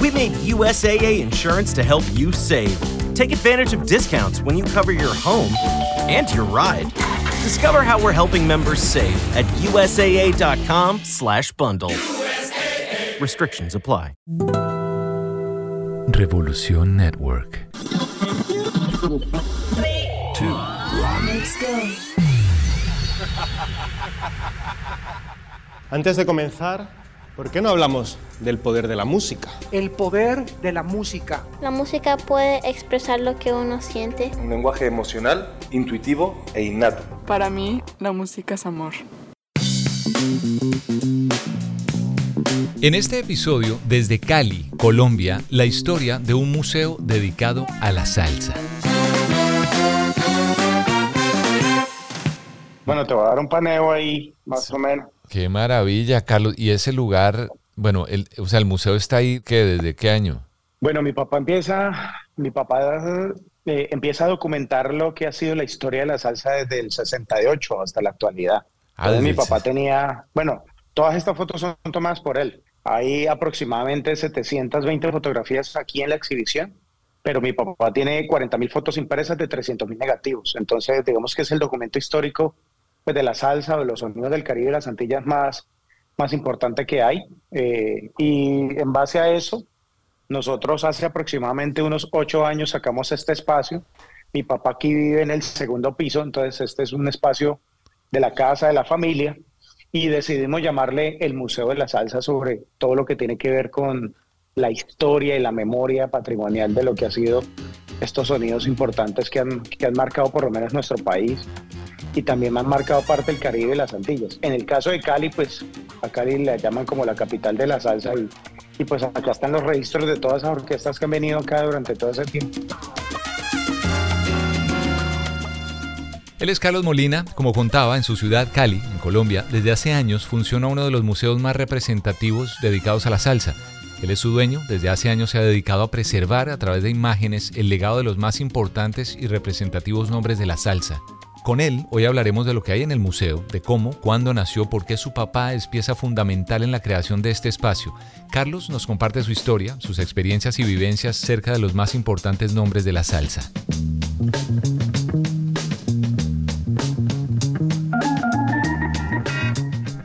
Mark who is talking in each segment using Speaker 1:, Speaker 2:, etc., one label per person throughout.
Speaker 1: We made USAA insurance to help you save. Take advantage of discounts when you cover your home and your ride. Discover how we're helping members save at usaa.com/bundle. Restrictions apply.
Speaker 2: Revolución Network. Three, two, one. Let's go.
Speaker 3: Antes de comenzar, ¿por qué no hablamos del poder de la música?
Speaker 4: El poder de la música.
Speaker 5: La música puede expresar lo que uno siente.
Speaker 6: Un lenguaje emocional, intuitivo e innato.
Speaker 7: Para mí, la música es amor.
Speaker 2: En este episodio, desde Cali, Colombia, la historia de un museo dedicado a la salsa.
Speaker 8: Bueno, te voy a dar un paneo ahí, más o menos.
Speaker 2: Qué maravilla, Carlos. Y ese lugar, bueno, el, o sea, el museo está ahí, ¿qué? ¿Desde qué año?
Speaker 8: Bueno, mi papá empieza, mi papá eh, empieza a documentar lo que ha sido la historia de la salsa desde el 68 hasta la actualidad.
Speaker 2: Ah,
Speaker 8: Entonces, mi papá tenía, bueno, todas estas fotos son tomadas por él. Hay aproximadamente 720 fotografías aquí en la exhibición, pero mi papá tiene 40 mil fotos impresas de 300 mil negativos. Entonces, digamos que es el documento histórico pues, de la salsa o de los sonidos del Caribe las Antillas más, más importante que hay. Eh, y en base a eso, nosotros hace aproximadamente unos ocho años sacamos este espacio. Mi papá aquí vive en el segundo piso, entonces este es un espacio de la casa, de la familia, y decidimos llamarle el Museo de la Salsa sobre todo lo que tiene que ver con la historia y la memoria patrimonial de lo que ha sido estos sonidos importantes que han, que han marcado por lo menos nuestro país y también han marcado parte del Caribe y las Antillas. En el caso de Cali, pues a Cali la llaman como la capital de la salsa y, y pues acá están los registros de todas esas orquestas que han venido acá durante todo ese tiempo.
Speaker 2: Él es Carlos Molina, como contaba, en su ciudad Cali, en Colombia, desde hace años funciona uno de los museos más representativos dedicados a la salsa. Él es su dueño, desde hace años se ha dedicado a preservar a través de imágenes el legado de los más importantes y representativos nombres de la salsa. Con él, hoy hablaremos de lo que hay en el museo, de cómo, cuándo nació, por qué su papá es pieza fundamental en la creación de este espacio. Carlos nos comparte su historia, sus experiencias y vivencias cerca de los más importantes nombres de la salsa.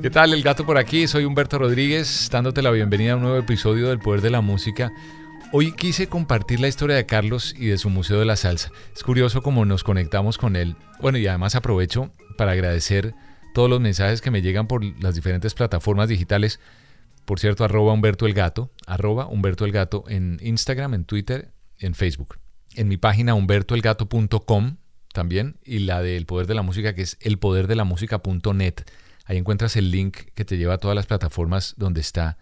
Speaker 2: ¿Qué tal? El gato por aquí, soy Humberto Rodríguez, dándote la bienvenida a un nuevo episodio del Poder de la Música. Hoy quise compartir la historia de Carlos y de su Museo de la Salsa. Es curioso cómo nos conectamos con él. Bueno, y además aprovecho para agradecer todos los mensajes que me llegan por las diferentes plataformas digitales. Por cierto, arroba Humberto el Gato, arroba Humberto en Instagram, en Twitter, en Facebook. En mi página humbertoelgato.com también y la del Poder de la Música que es elpoderdelamusica.net. Ahí encuentras el link que te lleva a todas las plataformas donde está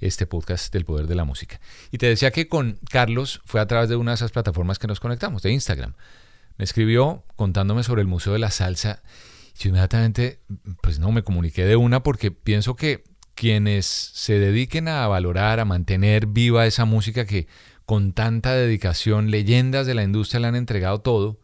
Speaker 2: este podcast del Poder de la Música. Y te decía que con Carlos fue a través de una de esas plataformas que nos conectamos, de Instagram. Me escribió contándome sobre el Museo de la Salsa y inmediatamente, pues no, me comuniqué de una porque pienso que quienes se dediquen a valorar, a mantener viva esa música que con tanta dedicación, leyendas de la industria le han entregado todo,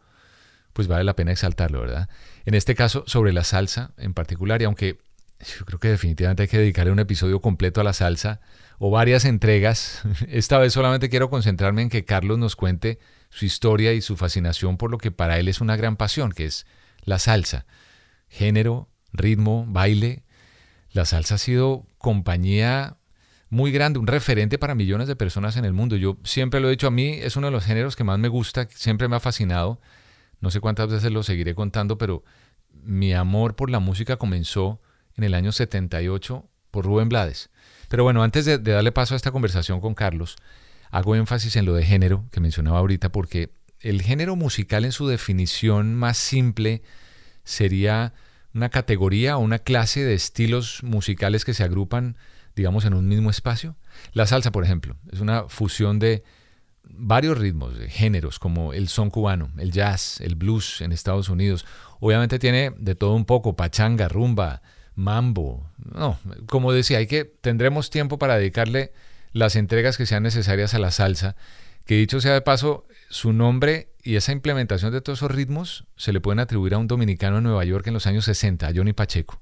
Speaker 2: pues vale la pena exaltarlo, ¿verdad? En este caso, sobre la salsa en particular, y aunque yo creo que definitivamente hay que dedicarle un episodio completo a la salsa o varias entregas, esta vez solamente quiero concentrarme en que Carlos nos cuente su historia y su fascinación por lo que para él es una gran pasión, que es la salsa. Género, ritmo, baile. La salsa ha sido compañía muy grande, un referente para millones de personas en el mundo. Yo siempre lo he dicho, a mí es uno de los géneros que más me gusta, siempre me ha fascinado. No sé cuántas veces lo seguiré contando, pero mi amor por la música comenzó en el año 78 por Rubén Blades. Pero bueno, antes de, de, darle paso a esta conversación con Carlos, hago énfasis en lo de género que mencionaba ahorita, porque el género musical en su definición más simple sería una categoría o una clase de estilos musicales que se agrupan, digamos, en un mismo espacio. La salsa, por ejemplo, es una fusión de varios ritmos, de géneros, como el son cubano, el jazz, el blues en Estados Unidos. Obviamente tiene de todo un poco, pachanga, rumba, mambo. No, como decía, hay que tendremos tiempo para dedicarle las entregas que sean necesarias a la salsa, que dicho sea de paso, su nombre y esa implementación de todos esos ritmos se le pueden atribuir a un dominicano en Nueva York en los años 60, a Johnny Pacheco,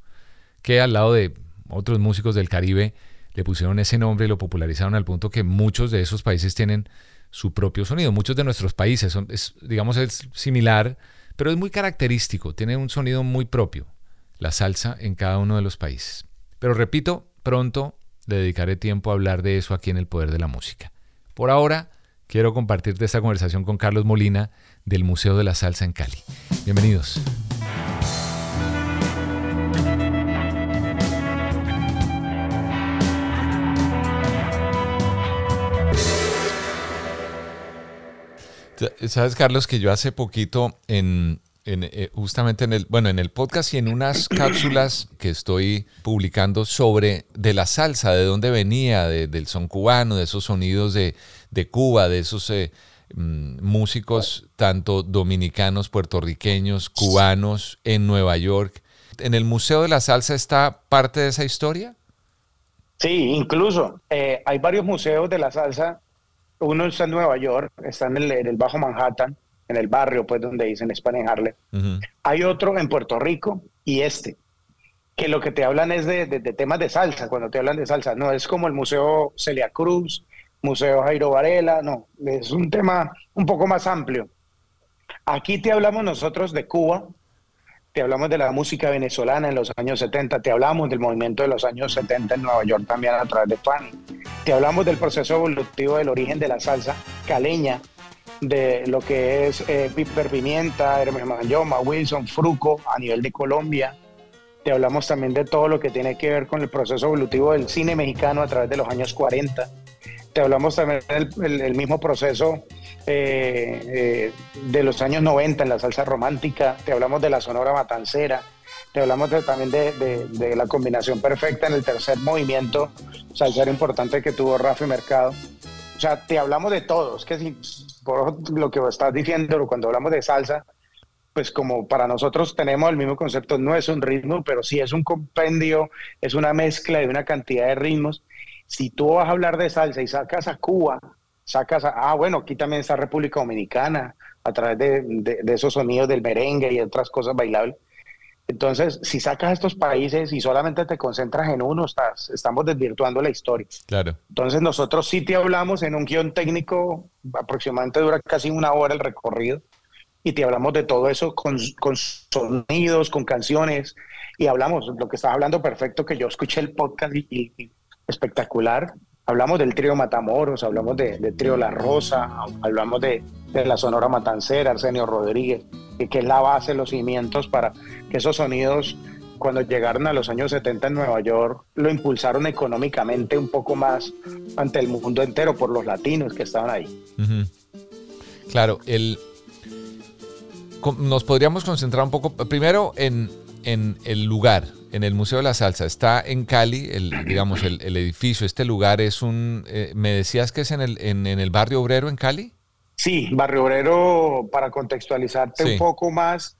Speaker 2: que al lado de otros músicos del Caribe le pusieron ese nombre y lo popularizaron al punto que muchos de esos países tienen su propio sonido. Muchos de nuestros países son, es, digamos, es similar, pero es muy característico, tiene un sonido muy propio, la salsa en cada uno de los países. Pero repito, pronto le dedicaré tiempo a hablar de eso aquí en El Poder de la Música. Por ahora, quiero compartirte esta conversación con Carlos Molina del Museo de la Salsa en Cali. Bienvenidos. Sabes, Carlos, que yo hace poquito en, eh, justamente en el, bueno, en el podcast y en unas cápsulas que estoy publicando sobre de la salsa, de dónde venía, del son cubano, de esos sonidos de, Cuba, de esos eh, mm, músicos tanto dominicanos, puertorriqueños, cubanos en Nueva York. ¿En el Museo de la Salsa está parte de esa historia?
Speaker 8: Sí, incluso eh, hay varios museos de la salsa uno está en Nueva York, está en el, Bajo Manhattan, en el barrio, pues, donde dicen en Harlem. Hay otro en Puerto Rico y este, que lo que te hablan es de, temas de salsa, cuando te hablan de salsa. No es como el Museo Celia Cruz, Museo Jairo Varela, no, es un tema un poco más amplio. Aquí te hablamos nosotros de Cuba, te hablamos de la música venezolana en los años 70, te hablamos del movimiento de los años 70 en Nueva York también a través de Fanny, te hablamos del proceso evolutivo del origen de la salsa caleña, de lo que es eh, Piper Pimienta, Hermes Mayoma, Wilson, Fruco a nivel de Colombia. Te hablamos también de todo lo que tiene que ver con el proceso evolutivo del cine mexicano a través de los años 40. Te hablamos también del mismo proceso eh, eh, de los años 90 en la salsa romántica, te hablamos de la sonora matancera, te hablamos también de, la combinación perfecta en el tercer movimiento salsero importante que tuvo Rafa Mercado. O sea, te hablamos de todo. Es que si, por lo que estás diciendo, cuando hablamos de salsa, pues como para nosotros tenemos el mismo concepto, no es un ritmo, pero sí es un compendio, es una mezcla de una cantidad de ritmos. Si tú vas a hablar de salsa y sacas a Cuba, sacas, ah, bueno, aquí también está República Dominicana, a través de, esos sonidos del merengue y otras cosas bailables. Entonces, si sacas estos países y solamente te concentras en uno, estás, estamos desvirtuando la historia.
Speaker 2: Claro.
Speaker 8: Entonces, nosotros sí te hablamos en un guion técnico, aproximadamente dura casi una hora el recorrido, y te hablamos de todo eso con, con sonidos, con canciones, y hablamos, lo que estás hablando perfecto, que yo escuché el podcast y espectacular, hablamos del trío Matamoros, hablamos del trío La Rosa, hablamos de, la Sonora Matancera, Arsenio Rodríguez, que, es la base, los cimientos para que esos sonidos, cuando llegaron a los años 70 en Nueva York, lo impulsaron económicamente un poco más ante el mundo entero por los latinos que estaban ahí.
Speaker 2: Claro, el, nos podríamos concentrar un poco, primero en, en el lugar, en el Museo de la Salsa. Está en Cali, el, digamos, el, edificio, este lugar es un... Eh, ¿Me decías que es en el, en, el barrio obrero en Cali?
Speaker 8: Sí, barrio obrero, para contextualizarte un poco más,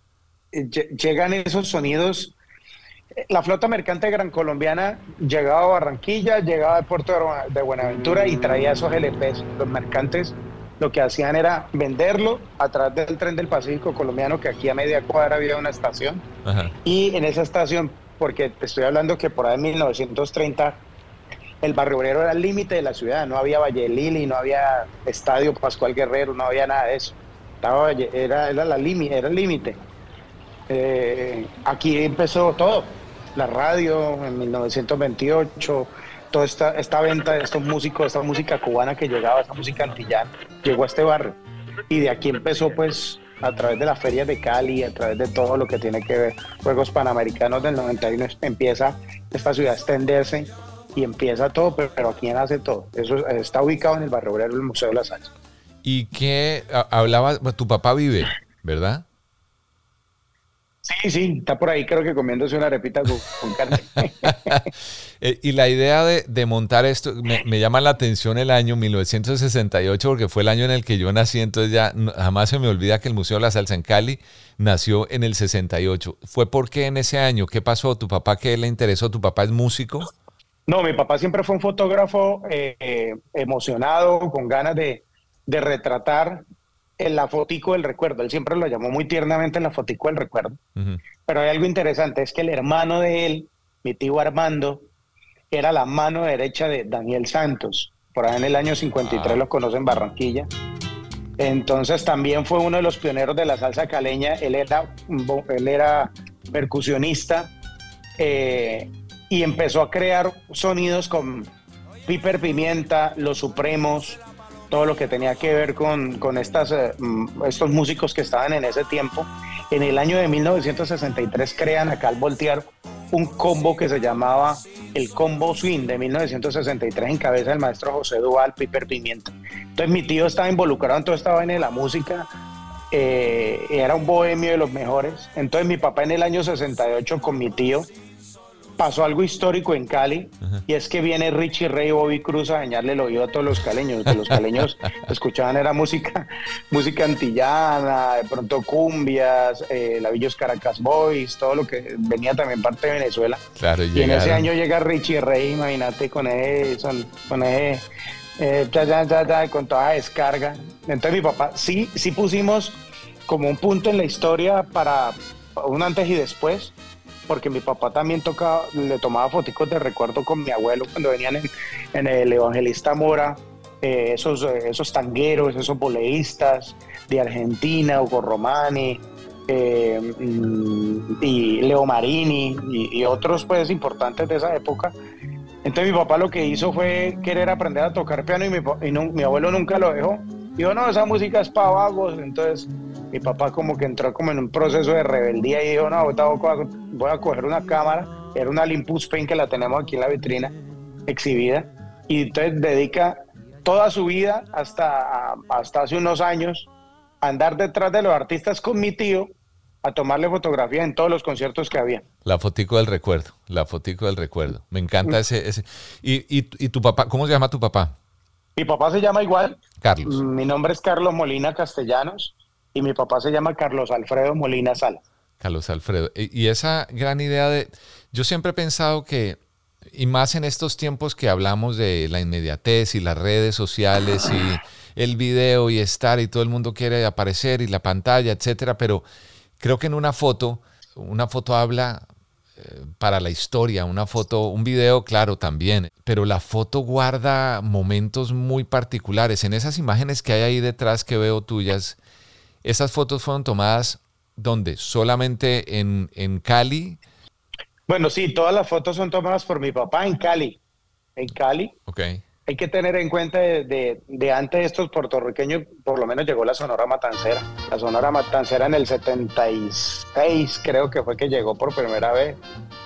Speaker 8: eh, llegan esos sonidos. La flota mercante gran colombiana llegaba a Barranquilla, llegaba al puerto de Buenaventura y traía esos LPs. Los mercantes lo que hacían era venderlo a través del tren del Pacífico colombiano, que aquí a media cuadra había una estación. Y en esa estación porque te estoy hablando que por ahí en 1930 el barrio obrero era el límite de la ciudad, no había Valle Lili, no había Estadio Pascual Guerrero, no había nada de eso. Era, la el límite. Eh, aquí empezó todo, la radio en 1928, toda esta, esta venta de estos músicos, esta música cubana que llegaba, esta música antillana, llegó a este barrio. Y de aquí empezó pues a través de las ferias de Cali, a través de todo lo que tiene que ver Juegos Panamericanos del 91, empieza esta ciudad a extenderse y empieza todo, pero, pero ¿quién hace todo? Eso está ubicado en el barrio obrero del Museo de la Salsa.
Speaker 2: ¿Y qué hablaba? Tu papá vive, ¿verdad?
Speaker 8: Sí, sí, está por ahí creo que comiéndose una arepita con, carne.
Speaker 2: Eh, y la idea de, montar esto, me, llama la atención el año 1968 porque fue el año en el que yo nací, entonces ya jamás se me olvida que el Museo de la Salsa en Cali nació en el 68. ¿Fue porque en ese año? ¿Qué pasó? ¿Tu papá qué le interesó? ¿Tu papá es músico?
Speaker 8: No, mi papá siempre fue un fotógrafo eh, emocionado, con ganas de, de retratar en la fotico del recuerdo. Él siempre lo llamó muy tiernamente en la fotico del recuerdo. Pero hay algo interesante, es que el hermano de él, mi tío Armando, era la mano derecha de Daniel Santos. Por ahí en el año 53 ah. lo conoce en Barranquilla. Entonces también fue uno de los pioneros de la salsa caleña. Él era, él era percusionista eh, y empezó a crear sonidos con Piper Pimienta, Los Supremos, todo lo que tenía que ver con, con eh, mm, estos músicos que estaban en ese tiempo. En el año de 1963 crean acá al Voltear un combo que se llamaba el Combo Swing de 1963 en cabeza del maestro José Duval, Piper Pimienta. Entonces mi tío estaba involucrado en todo esta vaina de la música, eh, era un bohemio de los mejores. Entonces mi papá en el año 68 con mi tío pasó algo histórico en Cali y es que viene Richie Rey y Bobby Cruz a dañarle el oído a todos los caleños. Que los caleños escuchaban era música, música antillana, de pronto cumbias, eh, Lavillos Caracas Boys, todo lo que venía también parte de Venezuela.
Speaker 2: Claro,
Speaker 8: y en ese año llega Richie Rey, imagínate, con ese, con ese, eh, con toda descarga. Entonces mi papá, sí, sí pusimos como un punto en la historia para un antes y después porque mi papá también tocaba, le tomaba fotos de recuerdo con mi abuelo cuando venían en, el Evangelista Mora, eh, esos, eh, esos tangueros, esos boleístas de Argentina, Hugo Romani, eh, mm, y Leo Marini y, otros pues importantes de esa época. Entonces mi papá lo que hizo fue querer aprender a tocar piano y mi, mi abuelo nunca lo dejó. Dijo, no, esa música es para vagos. Entonces mi papá como que entró como en un proceso de rebeldía y dijo, no, voy a coger una cámara, era una Olympus Paint que la tenemos aquí en la vitrina exhibida, y entonces dedica toda su vida hasta, hasta hace unos años a andar detrás de los artistas con mi tío a tomarle fotografía en todos los conciertos que había.
Speaker 2: La fotico del recuerdo, la fotico del recuerdo. Me encanta ese... ese. ¿Y, y, y tu papá, cómo se llama tu papá?
Speaker 8: Mi papá se llama igual.
Speaker 2: Carlos.
Speaker 8: Mi nombre es Carlos Molina Castellanos y mi papá se llama Carlos Alfredo Molina Sala.
Speaker 2: Carlos Alfredo. Y esa gran idea de, yo siempre he pensado que, y más en estos tiempos que hablamos de la inmediatez y las redes sociales y el video y estar y todo el mundo quiere aparecer y la pantalla, etcétera, pero creo que en una foto, una foto habla eh, para la historia, una foto, un video, claro, también, pero la foto guarda momentos muy particulares. En esas imágenes que hay ahí detrás que veo tuyas, ¿Esas fotos fueron tomadas donde? ¿Solamente en, en Cali?
Speaker 8: Bueno, sí, todas las fotos son tomadas por mi papá en Cali. En Cali.
Speaker 2: Ok.
Speaker 8: Hay que tener en cuenta de, de, antes de estos puertorriqueños, por lo menos llegó la Sonora Matancera. La Sonora Matancera en el 76 creo que fue que llegó por primera vez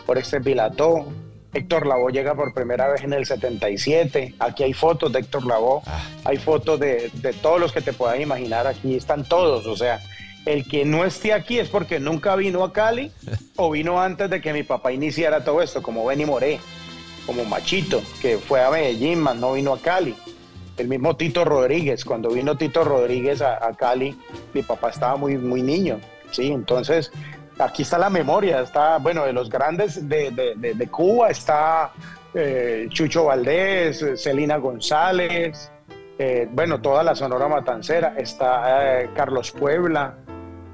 Speaker 8: por este pilató. Héctor Lavoe llega por primera vez en el 77. Aquí hay fotos de Héctor Lavoe, ah. hay fotos de, todos los que te puedas imaginar. Aquí están todos. O sea, el que no esté aquí es porque nunca vino a Cali o vino antes de que mi papá iniciara todo esto, como Benny Moré, como Machito, que fue a Medellín, más no vino a Cali. El mismo Tito Rodríguez, cuando vino Tito Rodríguez a, a Cali, mi papá estaba muy, muy niño. Sí, entonces aquí está la memoria, está, bueno, de los grandes de, Cuba, está eh, Chucho Valdés, Celina González, eh, bueno, toda la Sonora Matancera, está eh, Carlos Puebla,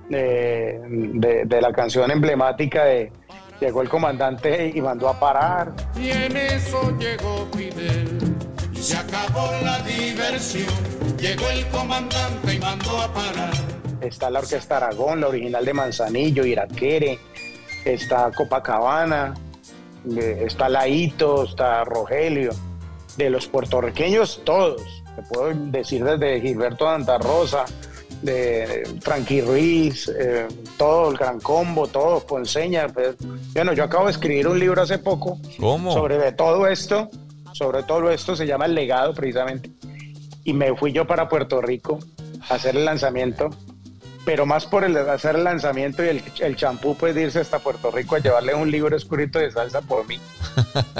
Speaker 8: de, la canción emblemática de Llegó el comandante y mandó a parar.
Speaker 9: Y en eso llegó Fidel, se acabó la diversión, llegó el comandante y mandó a parar
Speaker 8: está la Orquesta Aragón, la original de Manzanillo, Iraquere, está Copacabana, eh, está Laito, está Rogelio, de los puertorriqueños todos, te puedo decir desde Gilberto Rosa, de Frankie Ruiz, eh, todo el Gran Combo, todo, Ponceña. Pues, bueno, yo acabo de escribir un libro hace poco sobre todo esto, sobre todo esto, se llama El Legado precisamente, y me fui yo para Puerto Rico a hacer el lanzamiento pero más por el hacer el lanzamiento y el champú, pues irse hasta Puerto Rico a llevarle un libro escrito de salsa por mí.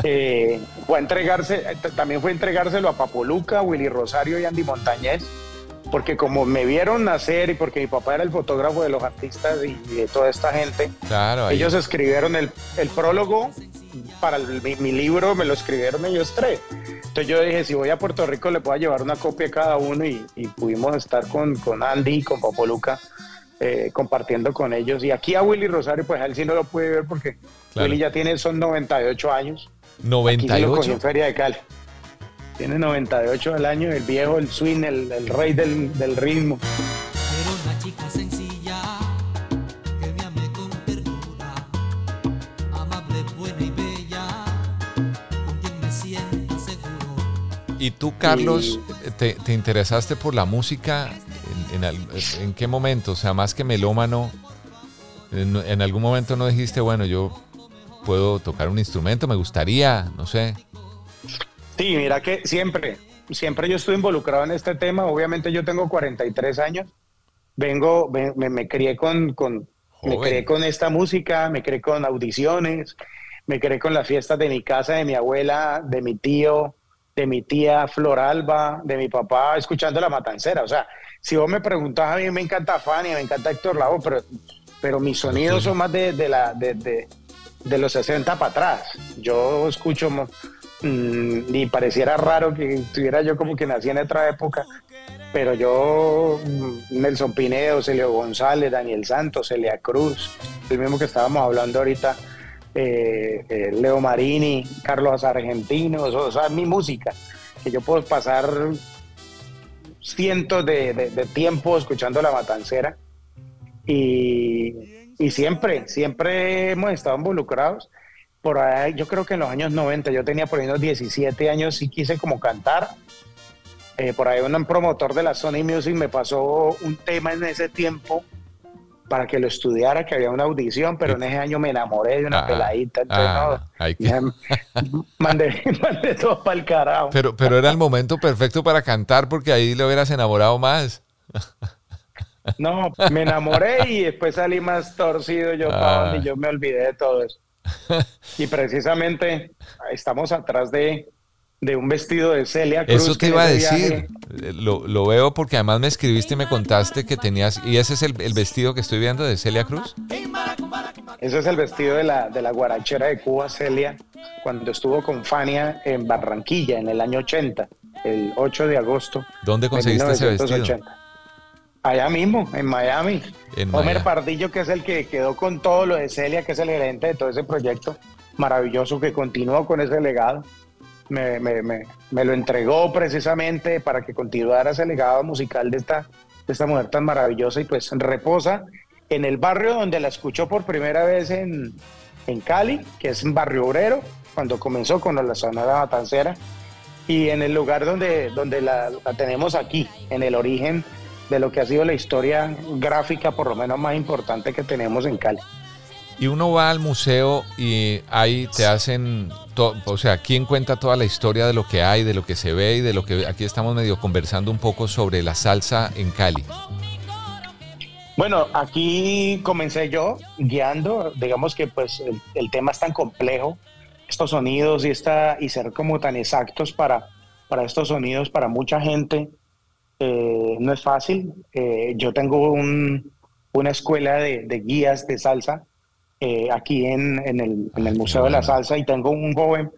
Speaker 8: Eh, fue a entregarse, también fue a entregárselo a Papoluca, Willy Rosario y Andy Montañez, porque como me vieron nacer y porque mi papá era el fotógrafo de los artistas y, de toda esta gente,
Speaker 2: claro,
Speaker 8: ellos escribieron el, el prólogo para mi, libro, me lo escribieron ellos tres. Entonces yo dije, si voy a Puerto Rico le puedo llevar una copia a cada uno y, pudimos estar con, con Andy y con Papoluca eh, compartiendo con ellos. Y aquí a Willy Rosario, pues a él sí no lo pude ver porque Willy ya tiene, son 98 años.
Speaker 2: 98.
Speaker 8: en Feria de Cali. Tiene 98 al año, el viejo, el swing, el, el rey del, del ritmo.
Speaker 2: ¿Y tú, Carlos, te, te, interesaste por la música en, qué momento? O sea, más que melómano, en, en, algún momento no dijiste, bueno, yo puedo tocar un instrumento, me gustaría, no sé.
Speaker 8: Sí, mira que siempre, siempre yo estoy involucrado en este tema. Obviamente yo tengo 43 años. Vengo, me, me crié con, con me crié con esta música, me crié con audiciones, me crié con las fiestas de mi casa, de mi abuela, de mi tío, de mi tía Floralba, de mi papá, escuchando La Matancera. O sea, si vos me preguntas, a mí me encanta Fanny, me encanta Héctor Lavoe, pero, pero mis sonidos son más de, de la, de, de, de, los 60 para atrás. Yo escucho Mm, y pareciera raro que estuviera yo como que nací en otra época, pero yo, mm, Nelson Pinedo, Celio González, Daniel Santos, Celia Cruz, el mismo que estábamos hablando ahorita, eh, eh, Leo Marini, Carlos Argentinos, o sea, mi música, que yo puedo pasar cientos de, de tiempo escuchando La Matancera y, y siempre, siempre hemos estado involucrados por ahí, yo creo que en los años 90, yo tenía por ahí unos 17 años y quise como cantar. Eh, por ahí un promotor de la Sony Music me pasó un tema en ese tiempo para que lo estudiara, que había una audición, pero en ese año me enamoré de una ah, peladita, entonces ah, no, mandé, mandé, todo para el carajo.
Speaker 2: Pero, pero era el momento perfecto para cantar porque ahí le hubieras enamorado más.
Speaker 8: No, me enamoré y después salí más torcido yo, ah. y yo me olvidé de todo eso. y precisamente estamos atrás de, un vestido de Celia Cruz.
Speaker 2: Eso te iba a decir. Lo, veo porque además me escribiste y me contaste que tenías. ¿Y ese es el, vestido que estoy viendo de Celia Cruz?
Speaker 8: Ese es el vestido de la, de la guarachera de Cuba, Celia, cuando estuvo con Fania en Barranquilla en el año 80, el 8 de agosto.
Speaker 2: ¿Dónde conseguiste ese vestido?
Speaker 8: Allá mismo, en Miami. Homer Pardillo, que es el que quedó con todo lo de Celia, que es el gerente de todo ese proyecto maravilloso que continuó con ese legado. Me, lo entregó precisamente para que continuara ese legado musical de esta, de esta mujer tan maravillosa y pues reposa en el barrio donde la escuchó por primera vez en, Cali, que es un barrio obrero, cuando comenzó con la Sonora Matancera, y en el lugar donde, donde la, la tenemos aquí, en el origen de lo que ha sido la historia gráfica, por lo menos más importante que tenemos en Cali.
Speaker 2: Y uno va al museo y ahí te hacen, o sea, ¿quién cuenta toda la historia de lo que hay, de lo que se ve y de lo que aquí estamos medio conversando un poco sobre la salsa en Cali?
Speaker 8: Bueno, aquí comencé yo guiando, digamos que pues el, tema es tan complejo, estos sonidos y, esta, y ser como tan exactos para, para estos sonidos, para mucha gente, eh, no es fácil. Eh, yo tengo una escuela de, guías de salsa eh, aquí en, el, Museo de la Salsa y tengo un joven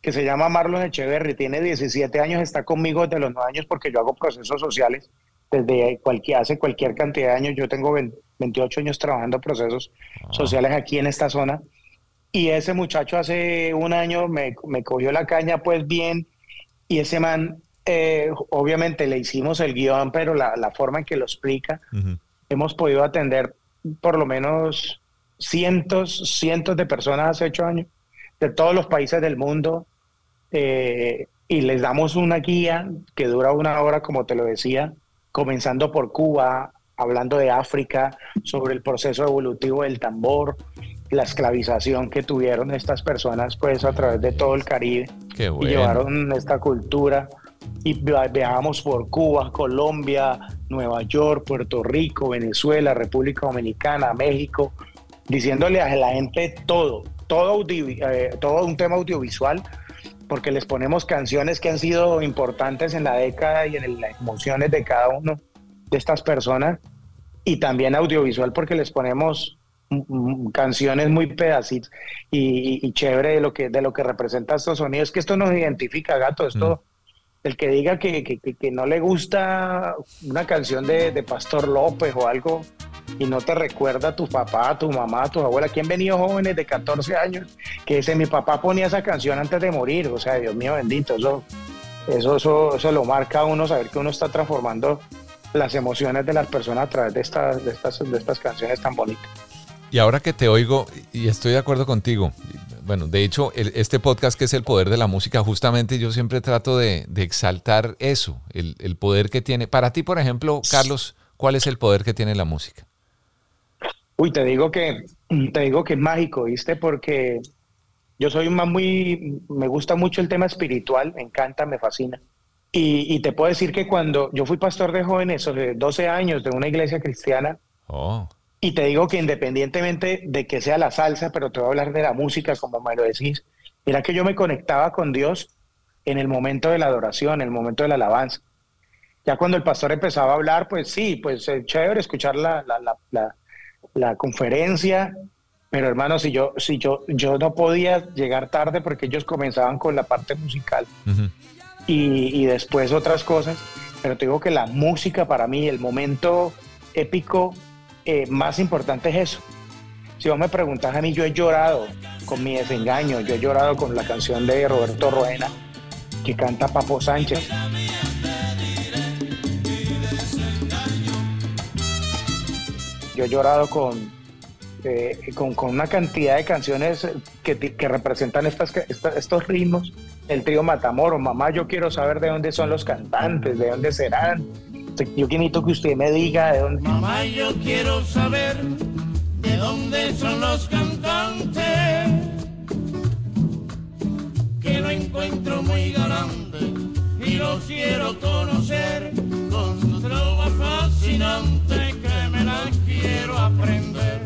Speaker 8: que se llama Marlon Echeverry, tiene 17 años, está conmigo desde los 9 años porque yo hago procesos sociales desde cualquier, hace cualquier cantidad de años. Yo tengo 28 años trabajando procesos ah. sociales aquí en esta zona. Y ese muchacho hace un año me, me cogió la caña pues bien y ese man eh, obviamente le hicimos el guion, pero la, forma en que lo explica, hemos podido atender por lo menos cientos, cientos de personas hace ocho años, de todos los países del mundo, eh, y les damos una guía que dura una hora, como te lo decía, comenzando por Cuba, hablando de África, sobre el proceso evolutivo del tambor, la esclavización que tuvieron estas personas pues a través de todo el Caribe y llevaron esta cultura. Y viajamos por Cuba, Colombia, Nueva York, Puerto Rico, Venezuela, República Dominicana, México, diciéndole a la gente todo, todo, eh, todo un tema audiovisual, porque les ponemos canciones que han sido importantes en la década y en las emociones de cada uno de estas personas, y también audiovisual porque les ponemos canciones muy pedacitas y, chévere de lo que de lo que representa estos sonidos que esto nos identifica gato esto mm. el que diga que, que, no le gusta una canción de, de, Pastor López o algo y no te recuerda a tu papá, a tu mamá, a tu abuela, ¿quién venido jóvenes de 14 años que dice mi papá ponía esa canción antes de morir? O sea, Dios mío bendito, eso, eso, eso, lo marca a uno saber que uno está transformando las emociones de las personas a través de estas, de estas, de estas canciones tan bonitas.
Speaker 2: Y ahora que te oigo, y estoy de acuerdo contigo, bueno, de hecho, este podcast que es el poder de la música, justamente yo siempre trato de, exaltar eso, el, el, poder que tiene. Para ti, por ejemplo, Carlos, ¿cuál es el poder que tiene la música?
Speaker 8: Uy, te digo que, te digo que es mágico, ¿viste? Porque yo soy más muy, me gusta mucho el tema espiritual, me encanta, me fascina. Y, te puedo decir que cuando yo fui pastor de jóvenes, de 12 años, de una iglesia cristiana, oh. y te digo que independientemente de que sea la salsa, pero te voy a hablar de la música, como me lo decís, mira que yo me conectaba con Dios en el momento de la adoración, en el momento de la alabanza. Ya cuando el pastor empezaba a hablar, pues sí, pues es chévere escuchar la, la, la, conferencia, pero hermano, si yo, si yo, yo no podía llegar tarde porque ellos comenzaban con la parte musical y, después otras cosas. Pero te digo que la música para mí, el momento épico eh, más importante es eso. Si vos me preguntas a mí, yo he llorado con mi desengaño, yo he llorado con la canción de Roberto Roena que canta Papo Sánchez. Yo he llorado con, eh, con, una cantidad de canciones que, representan estas, estos ritmos el trío Matamoro, mamá, yo quiero saber de dónde son los cantantes, de dónde serán. Yo quiero que usted me diga de dónde.
Speaker 9: Mamá, yo quiero saber de dónde son los cantantes, que lo encuentro muy grande y los quiero conocer con su trova fascinante aprender.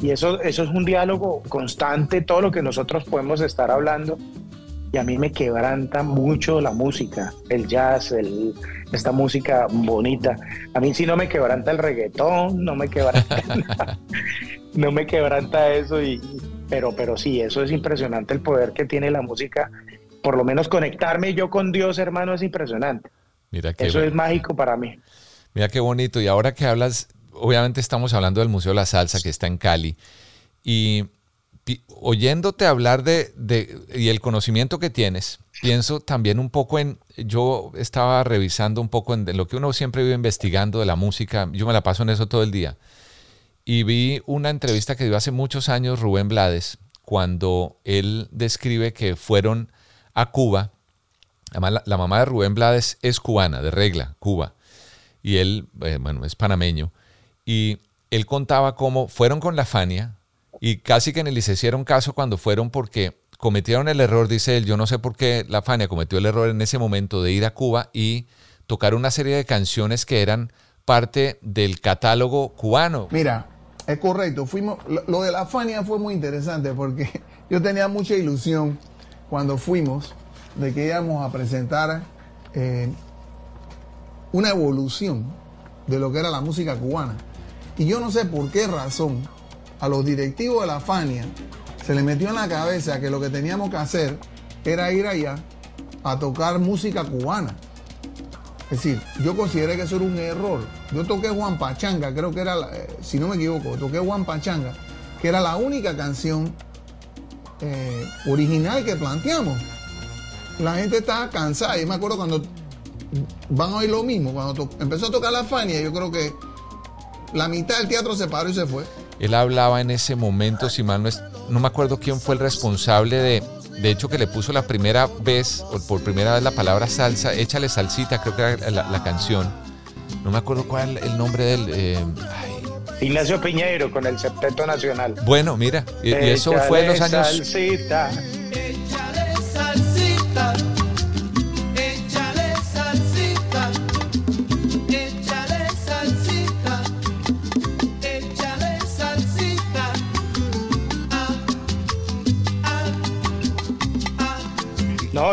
Speaker 8: Y eso, eso es un diálogo constante, todo lo que nosotros podemos estar hablando y a mí me quebranta mucho la música, el jazz, el, esta música bonita. A mí sí no me quebranta el reggaetón, no me quebranta, no me quebranta eso, y, pero, pero sí, eso es impresionante el poder que tiene la música. Por lo menos conectarme yo con Dios, hermano, es impresionante. Mira eso es mágico para mí.
Speaker 2: Mira qué bonito. Y ahora que hablas, obviamente estamos hablando del Museo de la Salsa que está en Cali. Y oyéndote hablar de, y el conocimiento que tienes, pienso también un poco en, yo estaba revisando un poco en lo que uno siempre vive investigando de la música, yo me la paso en eso todo el día, y vi una entrevista que dio hace muchos años Rubén Blades, cuando él describe que fueron a Cuba, la, la mamá de Rubén Blades es cubana, de regla, Cuba, y él, eh, bueno, es panameño, y él contaba cómo fueron con la Fania, y casi que ni les hicieron caso cuando fueron porque cometieron el error, dice él, yo no sé por qué la Fania cometió el error en ese momento de ir a Cuba y tocar una serie de canciones que eran parte del catálogo cubano.
Speaker 10: Mira, es correcto, fuimos, lo, de la Fania fue muy interesante porque yo tenía mucha ilusión cuando fuimos de que íbamos a presentar eh, una evolución de lo que era la música cubana. Y yo no sé por qué razón a los directivos de la Fania se le metió en la cabeza que lo que teníamos que hacer era ir allá a tocar música cubana. Es decir, yo consideré que eso era un error. Yo toqué Juan Pachanga, creo que era, eh, si no me equivoco, toqué Juan Pachanga, que era la única canción eh, original que planteamos. La gente estaba cansada. Y me acuerdo cuando van a oír lo mismo, cuando empezó a tocar la Fania, yo creo que la mitad del teatro se paró y se fue.
Speaker 2: Él hablaba en ese momento, si mal no es, no me acuerdo quién fue el responsable de, de hecho que le puso la primera vez, o por primera vez la palabra salsa, échale salsita, creo que era la, canción. No me acuerdo cuál el nombre del... Eh,
Speaker 8: Ignacio Piñeiro con el Septeto Nacional.
Speaker 2: Bueno, mira, y, eso fue en los años...
Speaker 8: Salsita.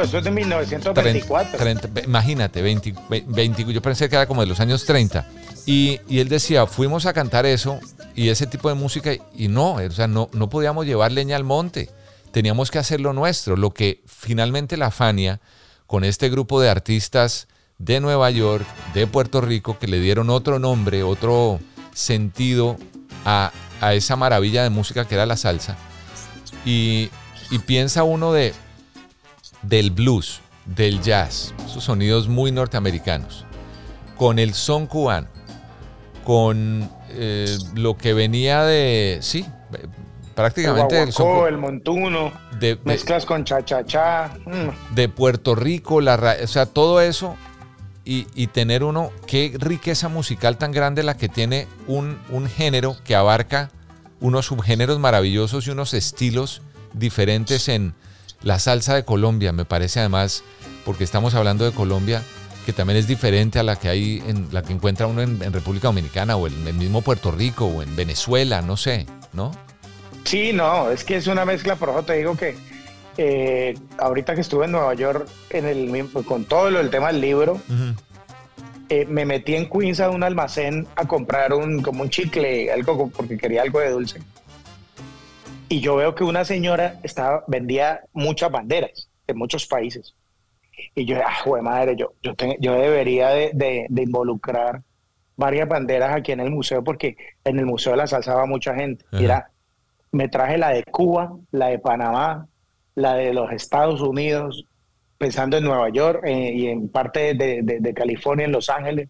Speaker 8: Eso es de 1924.
Speaker 2: 30, imagínate, 20, 20, yo pensé que era como de los años 30. Y, y, él decía, fuimos a cantar eso y ese tipo de música y no, o sea, no, no podíamos llevar leña al monte, teníamos que hacer lo nuestro, lo que finalmente la Fania, con este grupo de artistas de Nueva York, de Puerto Rico, que le dieron otro nombre, otro sentido a, a esa maravilla de música que era la salsa. Y, y piensa uno de, del blues, del jazz, esos sonidos muy norteamericanos, con el son cubano, con eh, lo que venía de, sí, prácticamente
Speaker 8: el, guaguancó, el montuno, de, mezclas con cha-cha-cha.
Speaker 2: Mm. De Puerto Rico, la, o sea, todo eso y, y, tener uno, qué riqueza musical tan grande la que tiene un, un género que abarca unos subgéneros maravillosos y unos estilos diferentes en la salsa de Colombia. Me parece además, porque estamos hablando de Colombia, que también es diferente a la que hay en la que encuentra uno en, República Dominicana o en el mismo Puerto Rico o en Venezuela, no sé, ¿no?
Speaker 8: Sí, no, es que es una mezcla, por eso te digo que eh, ahorita que estuve en Nueva York en el, con todo lo, el tema del libro, eh, me metí en Queens a un almacén a comprar un como un chicle, algo porque quería algo de dulce. Y yo veo que una señora estaba, vendía muchas banderas de muchos países. Y yo, ah, joder, madre, yo, yo, yo debería de, involucrar varias banderas aquí en el museo, porque en el Museo de la Salsa va mucha gente. Mira, me traje la de Cuba, la de Panamá, la de los Estados Unidos, pensando en Nueva York eh, y en parte de, California, en Los Ángeles.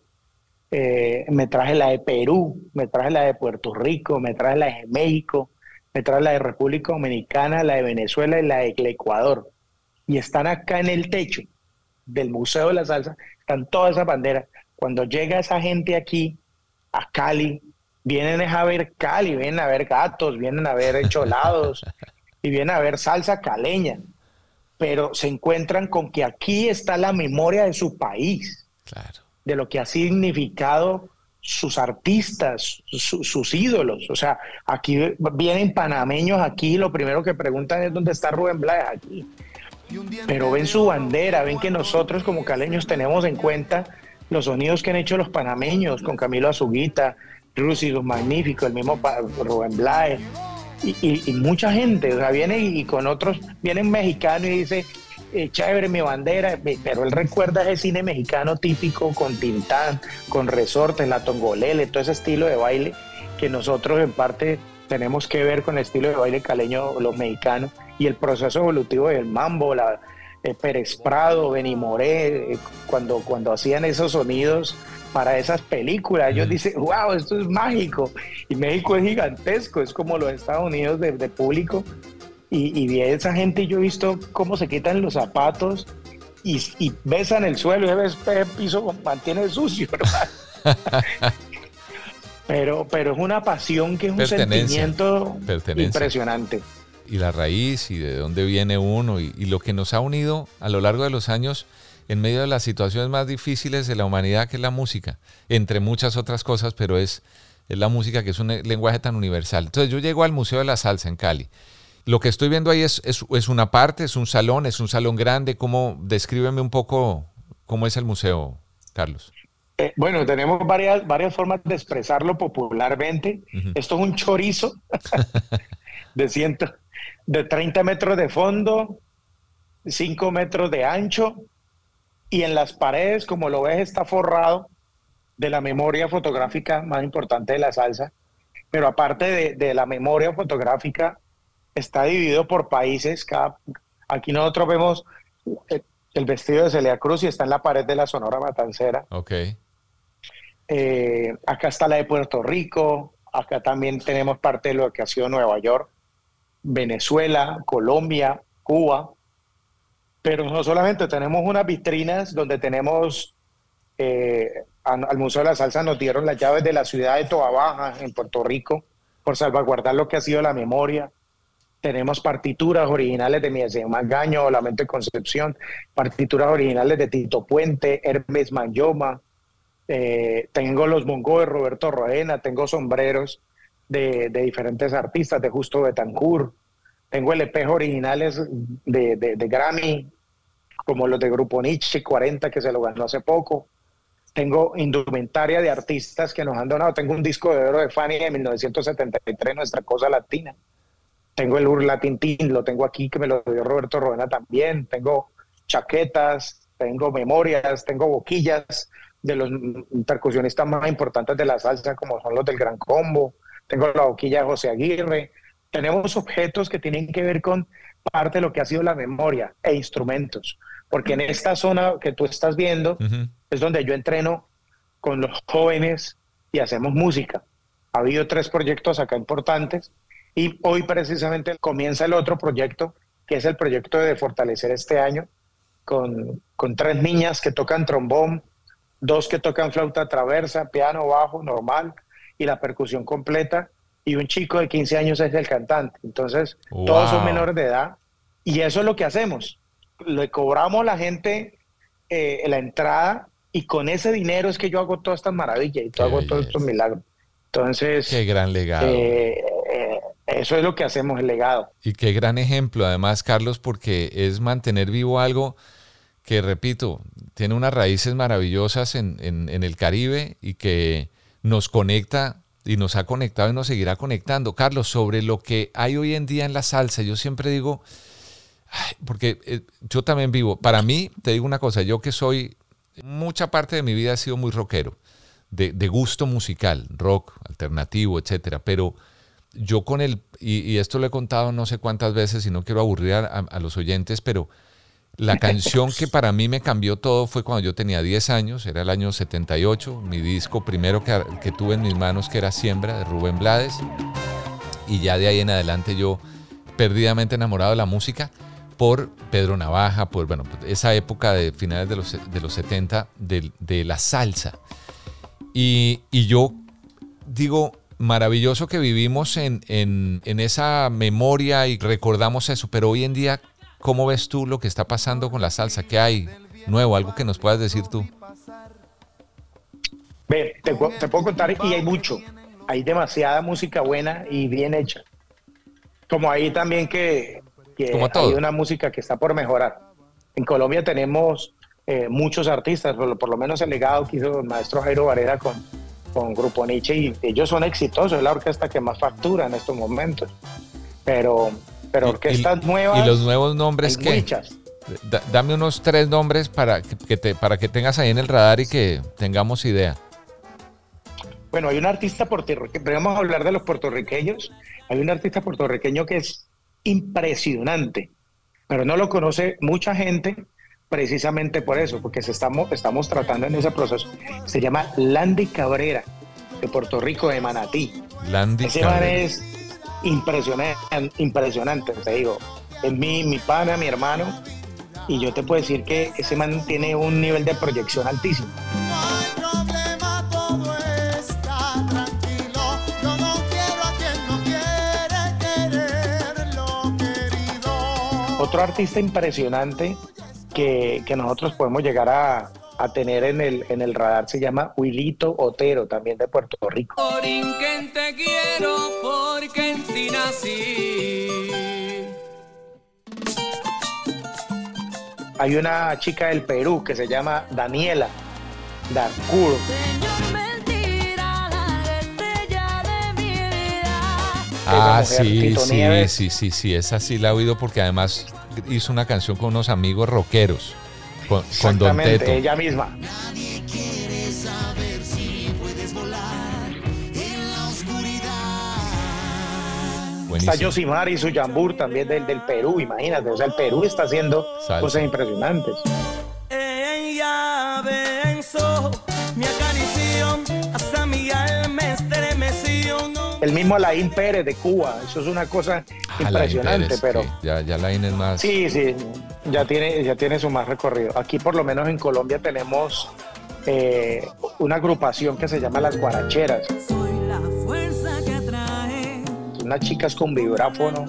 Speaker 8: Eh, me traje la de Perú, me traje la de Puerto Rico, me traje la de México, me traje la de República Dominicana, la de Venezuela y la de Ecuador. Y están acá en el techo del Museo de la Salsa, están todas esas banderas. Cuando llega esa gente aquí, a Cali, vienen a ver Cali, vienen a ver gatos, vienen a ver cholados y vienen a ver salsa caleña. Pero se encuentran con que aquí está la memoria de su país, de lo que ha significado sus artistas, sus ídolos. O sea, aquí vienen panameños aquí, lo primero que preguntan es dónde está Rubén Blades aquí pero ven su bandera, ven que nosotros como caleños tenemos en cuenta los sonidos que han hecho los panameños con Camilo Azuguita, Rusi, los magníficos, el mismo Rubén Blades y, mucha gente, o sea, viene y, con otros, viene un mexicano y dice, eh, chévere mi bandera, pero él recuerda ese cine mexicano típico con Tintán, con resortes, la tongolele, todo ese estilo de baile que nosotros en parte tenemos que ver con el estilo de baile caleño, los mexicanos y el proceso evolutivo del mambo, la, eh, Pérez Prado, Benny Moré, eh, cuando, cuando hacían esos sonidos para esas películas, ellos dicen, wow, esto es mágico. Y México es gigantesco, es como los Estados Unidos de, público. Y, y de esa gente yo he visto cómo se quitan los zapatos y, y besan el suelo y ese piso mantiene sucio, pero, pero es una pasión que es un sentimiento impresionante
Speaker 2: y la raíz y de dónde viene uno y, lo que nos ha unido a lo largo de los años en medio de las situaciones más difíciles de la humanidad, que es la música, entre muchas otras cosas, pero es, es la música que es un lenguaje tan universal. Entonces yo llego al Museo de la Salsa en Cali. Lo que estoy viendo ahí es, es, una parte, es un salón, es un salón grande. ¿Cómo, descríbeme un poco cómo es el museo, Carlos?
Speaker 8: Eh, bueno, tenemos varias, varias formas de expresarlo popularmente. Esto es un chorizo de ciento, de 30 metros de fondo, 5 metros de ancho, y en las paredes, como lo ves, está forrado de la memoria fotográfica más importante de la salsa. Pero aparte de, la memoria fotográfica, está dividido por países. Cada, aquí nosotros vemos el, vestido de Celia Cruz y está en la pared de la Sonora Matancera.
Speaker 2: Ok.
Speaker 8: Eh, acá está la de Puerto Rico. Acá también tenemos parte de lo que ha sido Nueva York. Venezuela, Colombia, Cuba, pero no solamente tenemos unas vitrinas donde tenemos, eh, al Museo de la Salsa nos dieron las llaves de la ciudad de Toa Baja, en Puerto Rico, por salvaguardar lo que ha sido la memoria. Tenemos partituras originales de Mies Magaño, Lamento de Concepción, partituras originales de Tito Puente, Hermes Mayoma, eh, tengo los mongos de Roberto Roena, tengo sombreros de, diferentes artistas, de Justo Betancourt. Tengo LPs originales de, de, Grammy, como los de Grupo Nietzsche 40 que se lo ganó hace poco. Tengo indumentaria de artistas que nos han donado. Tengo un disco de oro de Fanny de 1973, Nuestra Cosa Latina. Tengo el Urla Tintín, lo tengo aquí que me lo dio Roberto Rodena también. Tengo chaquetas, tengo memorias, tengo boquillas de los percusionistas más importantes de la salsa, como son los del Gran Combo. Tengo la boquilla de José Aguirre. Tenemos objetos que tienen que ver con parte de lo que ha sido la memoria e instrumentos. Porque en esta zona que tú estás viendo es donde yo entreno con los jóvenes y hacemos música. Ha habido tres proyectos acá importantes y hoy precisamente comienza el otro proyecto, que es el proyecto de fortalecer este año, con, con tres niñas que tocan trombón, dos que tocan flauta traversa, piano, bajo, normal y la percusión completa, y un chico de 15 años es el cantante. Entonces, todos son menores de edad y eso es lo que hacemos. Le cobramos a la gente eh, la entrada y con ese dinero es que yo hago todas estas maravillas y todo hago todos estos milagros. Entonces,
Speaker 2: qué gran legado.
Speaker 8: Eh, eh, eso es lo que hacemos, el legado.
Speaker 2: Y qué gran ejemplo, además, Carlos, porque es mantener vivo algo que, repito, tiene unas raíces maravillosas en, el Caribe y que nos conecta y nos ha conectado y nos seguirá conectando. Carlos, sobre lo que hay hoy en día en la salsa, yo siempre digo, porque eh, yo también vivo, para mí, te digo una cosa, yo que soy, mucha parte de mi vida ha sido muy rockero, de, de gusto musical, rock, alternativo, etcétera, pero yo con el, y, esto lo he contado no sé cuántas veces y no quiero aburrir a, los oyentes, pero la canción que para mí me cambió todo fue cuando yo tenía 10 años, era el año 78, mi disco primero que, que tuve en mis manos que era Siembra de Rubén Blades, y ya de ahí en adelante yo perdidamente enamorado de la música por Pedro Navaja, por bueno, esa época de finales de los, de los 70 de, de la salsa. Y, y yo digo, maravilloso que vivimos en, en, esa memoria y recordamos eso, pero hoy en día, ¿cómo ves tú lo que está pasando con la salsa? ¿Qué hay nuevo? ¿Algo que nos puedas decir tú?
Speaker 8: Ve, te, puedo contar y hay mucho. Hay demasiada música buena y bien hecha. Como ahí también que, hay una música que está por mejorar. En Colombia tenemos eh, muchos artistas, por, por, lo menos el legado que hizo el maestro Jairo Varela con, con Grupo Nietzsche y ellos son exitosos, es la orquesta que más factura en estos momentos. Pero, pero orquestas nuevas.
Speaker 2: ¿Y los nuevos nombres que dame unos tres nombres para que, te, para que tengas ahí en el radar y que tengamos idea.
Speaker 8: Bueno, hay un artista puertorriqueño, vamos a hablar de los puertorriqueños. Hay un artista puertorriqueño que es impresionante, pero no lo conoce mucha gente precisamente por eso, porque se estamos, estamos tratando en ese proceso. Se llama Landy Cabrera, de Puerto Rico, de Manatí.
Speaker 2: Landy
Speaker 8: ese man es impresionante, impresionante, te digo. Es mi, mi pana, mi hermano, y yo te puedo decir que ese man tiene un nivel de proyección altísimo. Otro artista impresionante que, nosotros podemos llegar a, tener en el, en el radar se llama Huilito Otero, también de Puerto Rico. te quiero, porque en ti Hay una chica del Perú que se llama Daniela Darcuro.
Speaker 2: Ah, sí, sí, sí, sí, sí, esa sí la he oído porque además hizo una canción con unos amigos rockeros, con, con Don Teto.
Speaker 8: ella misma. Está Yosimar y su Yambur también del, del Perú, imagínate. O sea, el Perú está haciendo cosas impresionantes. Ella mi el mismo Alain Pérez de Cuba, eso es una cosa impresionante, pero...
Speaker 2: ya, ya Alain es más...
Speaker 8: Sí, sí, ya tiene, ya tiene su más recorrido. Aquí por lo menos en Colombia tenemos eh, una agrupación que se llama Las Guaracheras. Soy la fuerza que atrae. Unas chicas con vibráfono.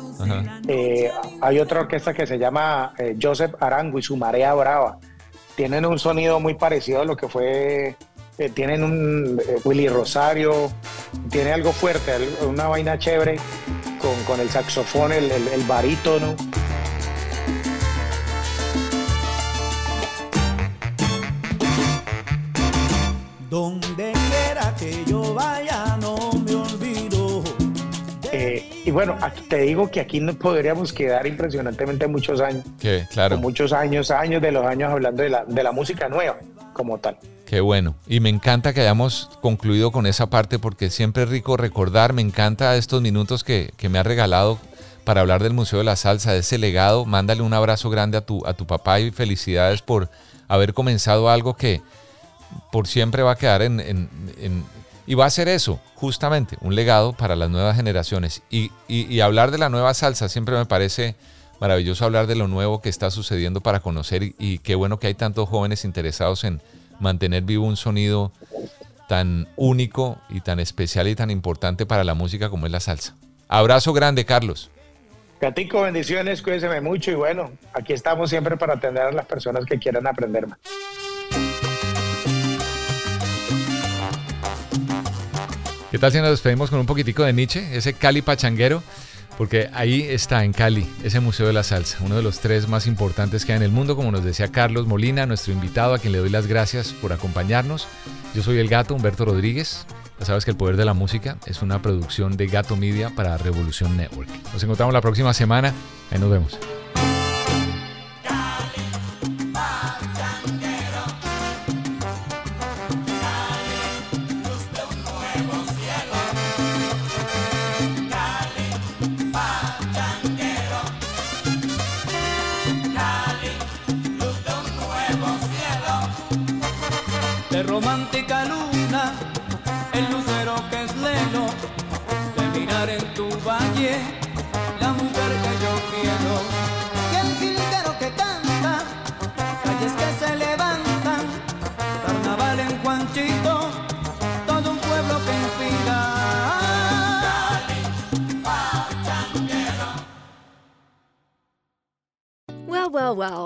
Speaker 8: Eh, hay otra orquesta que se llama eh, Joseph Arango y su Marea Brava. Tienen un sonido muy parecido a lo que fue eh, tienen un eh, Willy Rosario, tiene algo fuerte, una vaina chévere con, con el saxofón, el, el, barítono.
Speaker 11: Donde que yo vaya, no me olvido.
Speaker 8: Eh, y bueno, te digo que aquí nos podríamos quedar impresionantemente muchos años.
Speaker 2: Sí, claro.
Speaker 8: Muchos años, años de los años hablando de la, de la música nueva como tal.
Speaker 2: Qué bueno. Y me encanta que hayamos concluido con esa parte porque siempre es rico recordar, me encanta estos minutos que, que me ha regalado para hablar del Museo de la Salsa, de ese legado. Mándale un abrazo grande a tu, a tu papá y felicidades por haber comenzado algo que por siempre va a quedar en, en, y va a ser eso, justamente, un legado para las nuevas generaciones. Y, y, hablar de la nueva salsa siempre me parece maravilloso hablar de lo nuevo que está sucediendo para conocer y, y qué bueno que hay tantos jóvenes interesados en mantener vivo un sonido tan único y tan especial y tan importante para la música como es la salsa. Abrazo grande, Carlos.
Speaker 8: Catico, bendiciones, cuídense mucho y bueno, aquí estamos siempre para atender a las personas que quieran aprender más.
Speaker 2: ¿Qué tal si nos despedimos con un poquitico de Nietzsche, ese Cali pachanguero? Porque ahí está, en Cali, ese Museo de la Salsa, uno de los tres más importantes que hay en el mundo, como nos decía Carlos Molina, nuestro invitado, a quien le doy las gracias por acompañarnos. Yo soy el gato Humberto Rodríguez. Ya sabes que El Poder de la Música es una producción de Gato Media para Revolución Network. Nos encontramos la próxima semana. Ahí nos vemos.